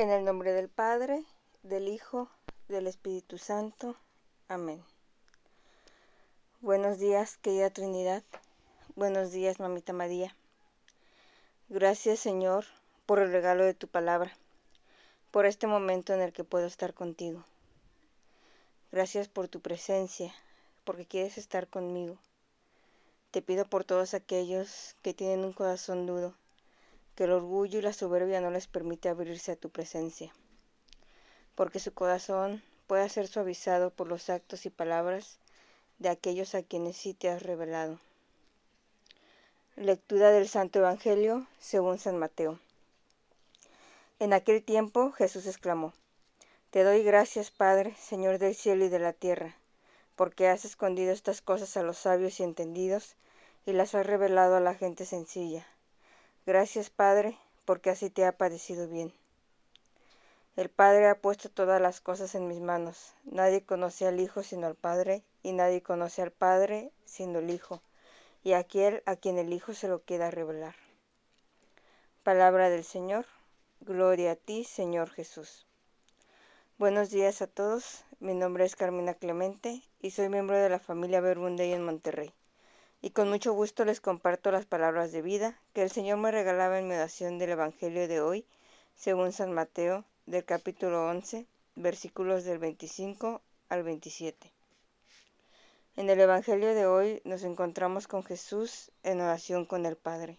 En el nombre del Padre, del Hijo, del Espíritu Santo. Amén. Buenos días, querida Trinidad. Buenos días, mamita María. Gracias, Señor, por el regalo de tu palabra, por este momento en el que puedo estar contigo. Gracias por tu presencia, porque quieres estar conmigo. Te pido por todos aquellos que tienen un corazón duro, que el orgullo y la soberbia no les permite abrirse a tu presencia, porque su corazón pueda ser suavizado por los actos y palabras de aquellos a quienes sí te has revelado. Lectura del Santo Evangelio según San Mateo. En aquel tiempo Jesús exclamó, Te doy gracias, Padre, Señor del cielo y de la tierra, porque has escondido estas cosas a los sabios y entendidos y las has revelado a la gente sencilla. Gracias, Padre, porque así te ha parecido bien. El Padre ha puesto todas las cosas en mis manos. Nadie conoce al Hijo sino al Padre, y nadie conoce al Padre sino el Hijo, y aquel a quien el Hijo se lo quiera revelar. Palabra del Señor. Gloria a ti, Señor Jesús. Buenos días a todos. Mi nombre es Carmina Clemente y soy miembro de la familia Verbundey en Monterrey. Y con mucho gusto les comparto las palabras de vida que el Señor me regalaba en mi oración del Evangelio de hoy, según San Mateo, del capítulo 11, versículos del 25 al 27. En el Evangelio de hoy nos encontramos con Jesús en oración con el Padre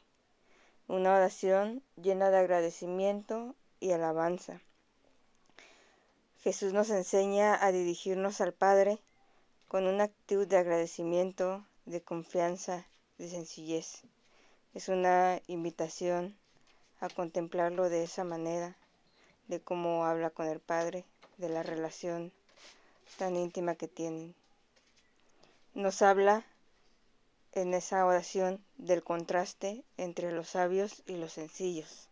una oración llena de agradecimiento y alabanza. Jesús nos enseña a dirigirnos al Padre con una actitud de agradecimiento, de confianza, de sencillez. Es una invitación a contemplarlo de esa manera, de cómo habla con el Padre, de la relación tan íntima que tienen. Nos habla en esa oración del contraste entre los sabios y los sencillos,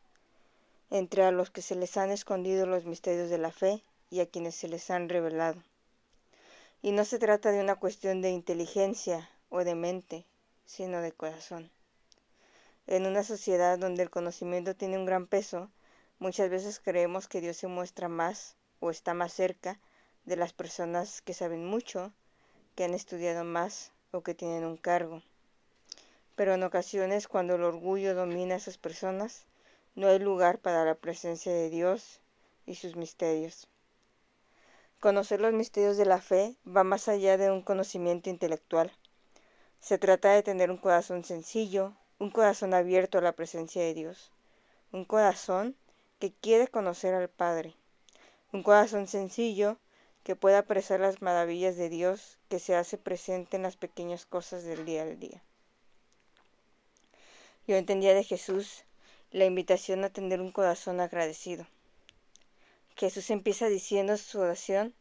entre a los que se les han escondido los misterios de la fe y a quienes se les han revelado. Y no se trata de una cuestión de inteligencia o de mente, sino de corazón. En una sociedad donde el conocimiento tiene un gran peso, muchas veces creemos que Dios se muestra más o está más cerca de las personas que saben mucho, que han estudiado más o que tienen un cargo. Pero en ocasiones cuando el orgullo domina a esas personas, no hay lugar para la presencia de Dios y sus misterios. Conocer los misterios de la fe va más allá de un conocimiento intelectual. Se trata de tener un corazón sencillo, un corazón abierto a la presencia de Dios, un corazón que quiere conocer al Padre, un corazón sencillo que pueda apreciar las maravillas de Dios que se hace presente en las pequeñas cosas del día al día. Yo entendía de Jesús la invitación a tener un corazón agradecido. Jesús empieza diciendo su oración,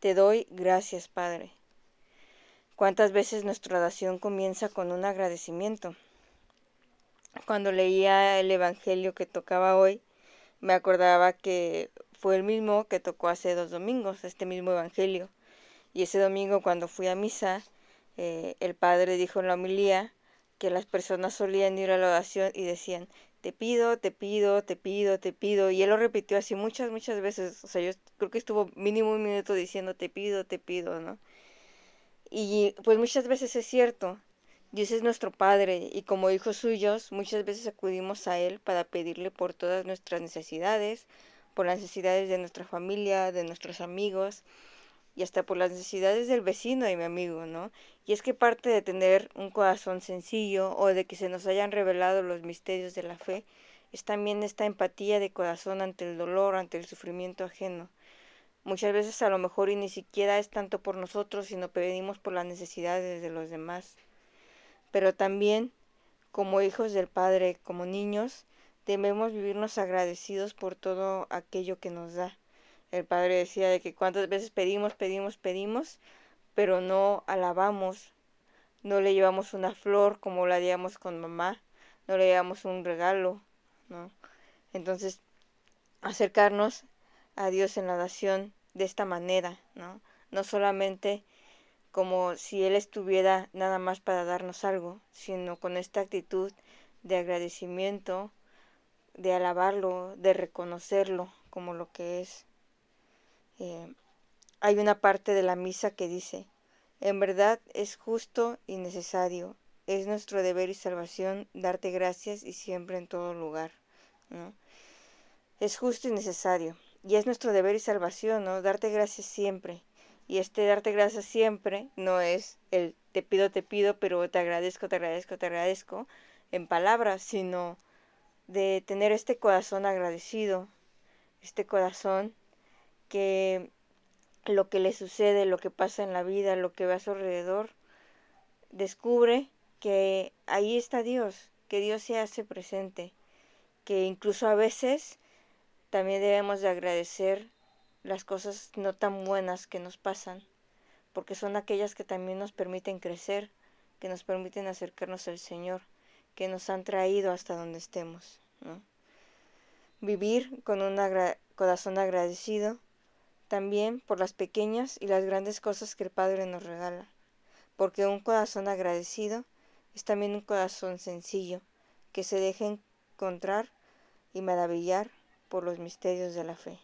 Te doy gracias, Padre. ¿Cuántas veces nuestra oración comienza con un agradecimiento? Cuando leía el Evangelio que tocaba hoy, me acordaba que fue el mismo que tocó hace dos domingos, este mismo Evangelio. Y ese domingo cuando fui a misa, eh, el Padre dijo en la homilía que las personas solían ir a la oración y decían, te pido, te pido, te pido, te pido. Y él lo repitió así muchas, muchas veces. O sea, yo creo que estuvo mínimo un minuto diciendo, te pido, te pido, ¿no? Y pues muchas veces es cierto, Dios es nuestro Padre y como hijos suyos muchas veces acudimos a Él para pedirle por todas nuestras necesidades, por las necesidades de nuestra familia, de nuestros amigos y hasta por las necesidades del vecino y mi amigo, ¿no? Y es que parte de tener un corazón sencillo o de que se nos hayan revelado los misterios de la fe es también esta empatía de corazón ante el dolor, ante el sufrimiento ajeno. Muchas veces a lo mejor y ni siquiera es tanto por nosotros, sino pedimos por las necesidades de los demás. Pero también, como hijos del Padre, como niños, debemos vivirnos agradecidos por todo aquello que nos da. El Padre decía de que cuántas veces pedimos, pedimos, pedimos, pero no alabamos, no le llevamos una flor como la haríamos con mamá, no le llevamos un regalo, ¿no? Entonces, acercarnos a Dios en la oración de esta manera, ¿no? No solamente como si Él estuviera nada más para darnos algo, sino con esta actitud de agradecimiento, de alabarlo, de reconocerlo como lo que es. Eh, hay una parte de la misa que dice, en verdad es justo y necesario, es nuestro deber y salvación darte gracias y siempre en todo lugar. Es justo y necesario, y es nuestro deber y salvación, ¿no? Darte gracias siempre. Y este darte gracias siempre no es el te pido, te pido, pero te agradezco, te agradezco, te agradezco en palabras, sino de tener este corazón agradecido, este corazón que lo que le sucede, lo que pasa en la vida, lo que ve a su alrededor, descubre que ahí está Dios, que Dios se hace presente, que incluso a veces también debemos de agradecer las cosas no tan buenas que nos pasan, porque son aquellas que también nos permiten crecer, que nos permiten acercarnos al Señor, que nos han traído hasta donde estemos. Vivir con un corazón agradecido también por las pequeñas y las grandes cosas que el Padre nos regala, porque un corazón agradecido es también un corazón sencillo, que se deja encontrar y maravillar por los misterios de la fe.